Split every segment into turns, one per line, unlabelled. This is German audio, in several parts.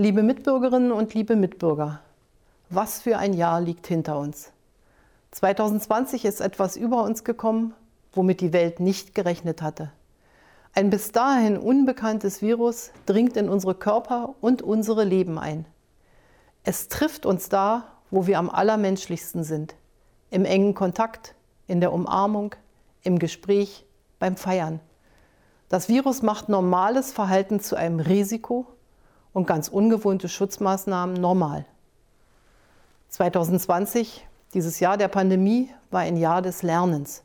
Liebe Mitbürgerinnen und liebe Mitbürger, was für ein Jahr liegt hinter uns. 2020 ist etwas über uns gekommen, womit die Welt nicht gerechnet hatte. Ein bis dahin unbekanntes Virus dringt in unsere Körper und unsere Leben ein. Es trifft uns da, wo wir am allermenschlichsten sind. Im engen Kontakt, in der Umarmung, im Gespräch, beim Feiern. Das Virus macht normales Verhalten zu einem Risiko und ganz ungewohnte Schutzmaßnahmen normal. 2020, dieses Jahr der Pandemie, war ein Jahr des Lernens.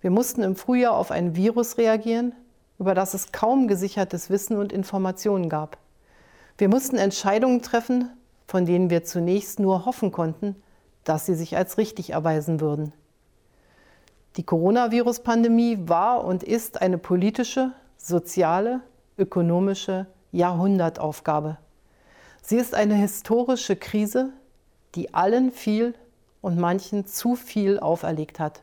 Wir mussten im Frühjahr auf ein Virus reagieren, über das es kaum gesichertes Wissen und Informationen gab. Wir mussten Entscheidungen treffen, von denen wir zunächst nur hoffen konnten, dass sie sich als richtig erweisen würden. Die Coronavirus-Pandemie war und ist eine politische, soziale, ökonomische Jahrhundertaufgabe. Sie ist eine historische Krise, die allen viel und manchen zu viel auferlegt hat.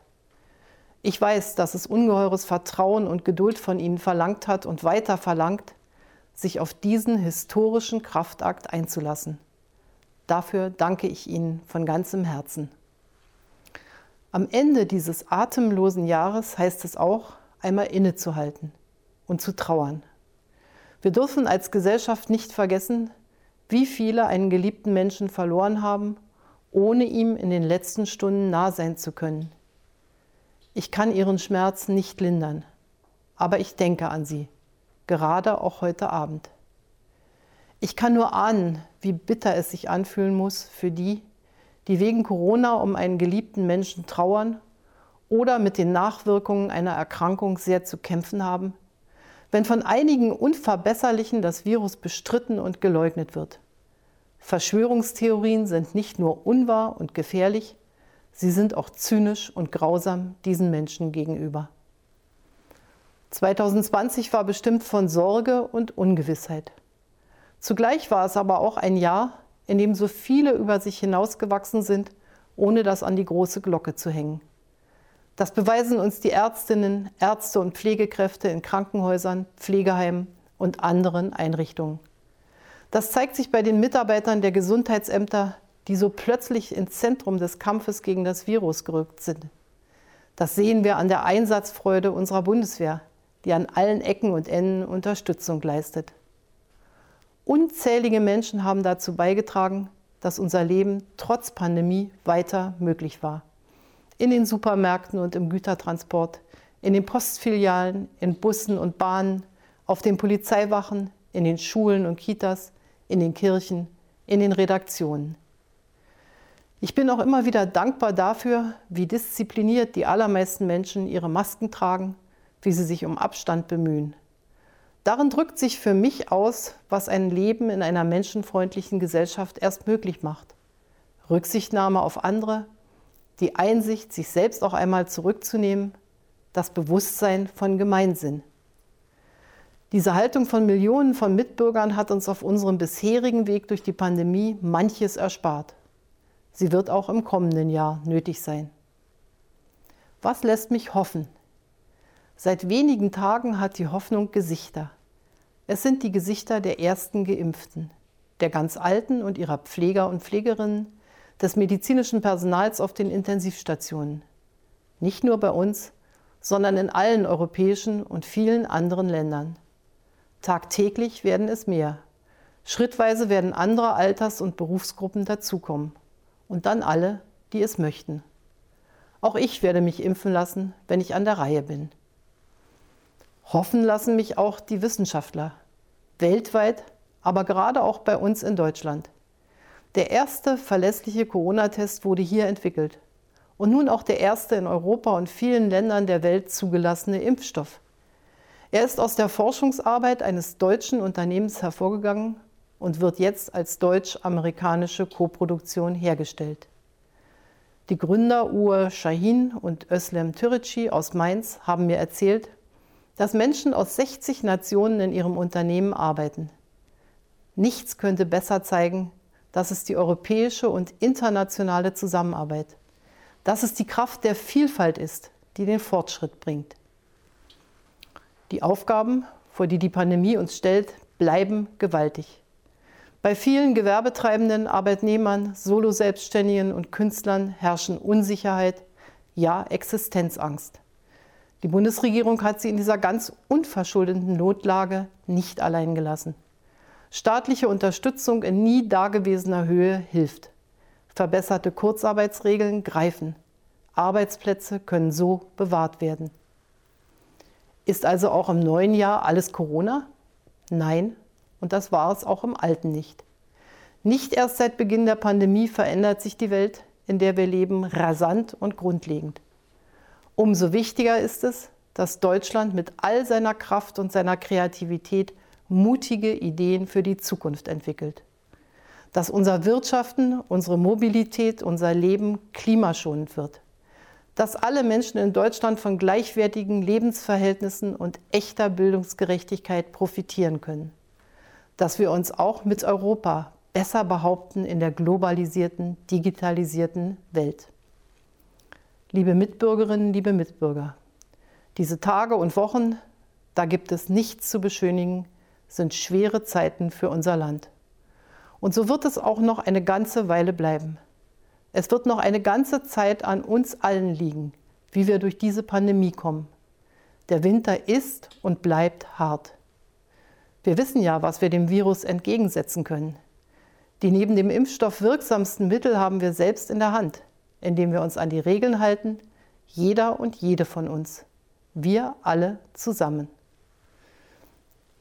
Ich weiß, dass es ungeheures Vertrauen und Geduld von Ihnen verlangt hat und weiter verlangt, sich auf diesen historischen Kraftakt einzulassen. Dafür danke ich Ihnen von ganzem Herzen. Am Ende dieses atemlosen Jahres heißt es auch, einmal innezuhalten und zu trauern. Wir dürfen als Gesellschaft nicht vergessen, wie viele einen geliebten Menschen verloren haben, ohne ihm in den letzten Stunden nah sein zu können. Ich kann ihren Schmerz nicht lindern, aber ich denke an sie, gerade auch heute Abend. Ich kann nur ahnen, wie bitter es sich anfühlen muss für die, die wegen Corona um einen geliebten Menschen trauern oder mit den Nachwirkungen einer Erkrankung sehr zu kämpfen haben, wenn von einigen Unverbesserlichen das Virus bestritten und geleugnet wird. Verschwörungstheorien sind nicht nur unwahr und gefährlich, Sie sind auch zynisch und grausam diesen Menschen gegenüber. 2020 war bestimmt von Sorge und Ungewissheit. Zugleich war es aber auch ein Jahr, in dem so viele über sich hinausgewachsen sind, ohne das an die große Glocke zu hängen. Das beweisen uns die Ärztinnen, Ärzte und Pflegekräfte in Krankenhäusern, Pflegeheimen und anderen Einrichtungen. Das zeigt sich bei den Mitarbeitern der Gesundheitsämter, die so plötzlich ins Zentrum des Kampfes gegen das Virus gerückt sind. Das sehen wir an der Einsatzfreude unserer Bundeswehr, die an allen Ecken und Enden Unterstützung leistet. Unzählige Menschen haben dazu beigetragen, dass unser Leben trotz Pandemie weiter möglich war. In den Supermärkten und im Gütertransport, in den Postfilialen, in Bussen und Bahnen, auf den Polizeiwachen, in den Schulen und Kitas, in den Kirchen, in den Redaktionen. Ich bin auch immer wieder dankbar dafür, wie diszipliniert die allermeisten Menschen ihre Masken tragen, wie sie sich um Abstand bemühen. Darin drückt sich für mich aus, was ein Leben in einer menschenfreundlichen Gesellschaft erst möglich macht. Rücksichtnahme auf andere, die Einsicht, sich selbst auch einmal zurückzunehmen, das Bewusstsein von Gemeinsinn. Diese Haltung von Millionen von Mitbürgern hat uns auf unserem bisherigen Weg durch die Pandemie manches erspart. Sie wird auch im kommenden Jahr nötig sein. Was lässt mich hoffen? Seit wenigen Tagen hat die Hoffnung Gesichter. Es sind die Gesichter der ersten Geimpften, der ganz Alten und ihrer Pfleger und Pflegerinnen, des medizinischen Personals auf den Intensivstationen. Nicht nur bei uns, sondern in allen europäischen und vielen anderen Ländern. Tagtäglich werden es mehr. Schrittweise werden andere Alters- und Berufsgruppen dazukommen und dann alle, die es möchten. Auch ich werde mich impfen lassen, wenn ich an der Reihe bin. Hoffen lassen mich auch die Wissenschaftler, weltweit, aber gerade auch bei uns in Deutschland. Der erste verlässliche Corona-Test wurde hier entwickelt und nun auch der erste in Europa und vielen Ländern der Welt zugelassene Impfstoff. Er ist aus der Forschungsarbeit eines deutschen Unternehmens hervorgegangen und wird jetzt als deutsch-amerikanische Koproduktion hergestellt. Die Gründer Uwe Shahin und Özlem Türeci aus Mainz haben mir erzählt, dass Menschen aus 60 Nationen in ihrem Unternehmen arbeiten. Nichts könnte besser zeigen, dass es die europäische und internationale Zusammenarbeit, dass es die Kraft der Vielfalt ist, die den Fortschritt bringt. Die Aufgaben, vor die die Pandemie uns stellt, bleiben gewaltig. Bei vielen Gewerbetreibenden, Arbeitnehmern, Solo-Selbstständigen und Künstlern herrschen Unsicherheit, ja Existenzangst. Die Bundesregierung hat sie in dieser ganz unverschuldeten Notlage nicht allein gelassen. Staatliche Unterstützung in nie dagewesener Höhe hilft. Verbesserte Kurzarbeitsregeln greifen. Arbeitsplätze können so bewahrt werden. Ist also auch im neuen Jahr alles Corona? Nein, und das war es auch im alten nicht. Nicht erst seit Beginn der Pandemie verändert sich die Welt, in der wir leben, rasant und grundlegend. Umso wichtiger ist es, dass Deutschland mit all seiner Kraft und seiner Kreativität mutige Ideen für die Zukunft entwickelt. Dass unser Wirtschaften, unsere Mobilität, unser Leben klimaschonend wird. Dass alle Menschen in Deutschland von gleichwertigen Lebensverhältnissen und echter Bildungsgerechtigkeit profitieren können. Dass wir uns auch mit Europa besser behaupten in der globalisierten, digitalisierten Welt. Liebe Mitbürgerinnen, liebe Mitbürger, diese Tage und Wochen, da gibt es nichts zu beschönigen, sind schwere Zeiten für unser Land. Und so wird es auch noch eine ganze Weile bleiben. Es wird noch eine ganze Zeit an uns allen liegen, wie wir durch diese Pandemie kommen. Der Winter ist und bleibt hart. Wir wissen ja, was wir dem Virus entgegensetzen können. Die neben dem Impfstoff wirksamsten Mittel haben wir selbst in der Hand indem wir uns an die Regeln halten, jeder und jede von uns, wir alle zusammen.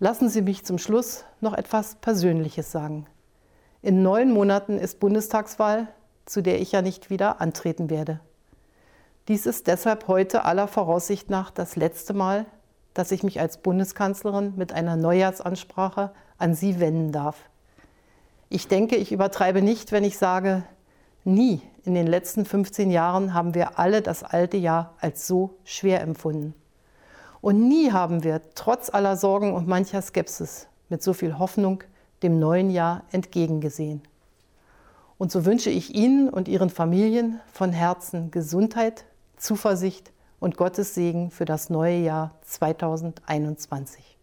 Lassen Sie mich zum Schluss noch etwas Persönliches sagen. In neun Monaten ist Bundestagswahl, zu der ich ja nicht wieder antreten werde. Dies ist deshalb heute aller Voraussicht nach das letzte Mal, dass ich mich als Bundeskanzlerin mit einer Neujahrsansprache an Sie wenden darf. Ich denke, ich übertreibe nicht, wenn ich sage, Nie in den letzten 15 Jahren haben wir alle das alte Jahr als so schwer empfunden. Und nie haben wir trotz aller Sorgen und mancher Skepsis mit so viel Hoffnung dem neuen Jahr entgegengesehen. Und so wünsche ich Ihnen und Ihren Familien von Herzen Gesundheit, Zuversicht und Gottes Segen für das neue Jahr 2021.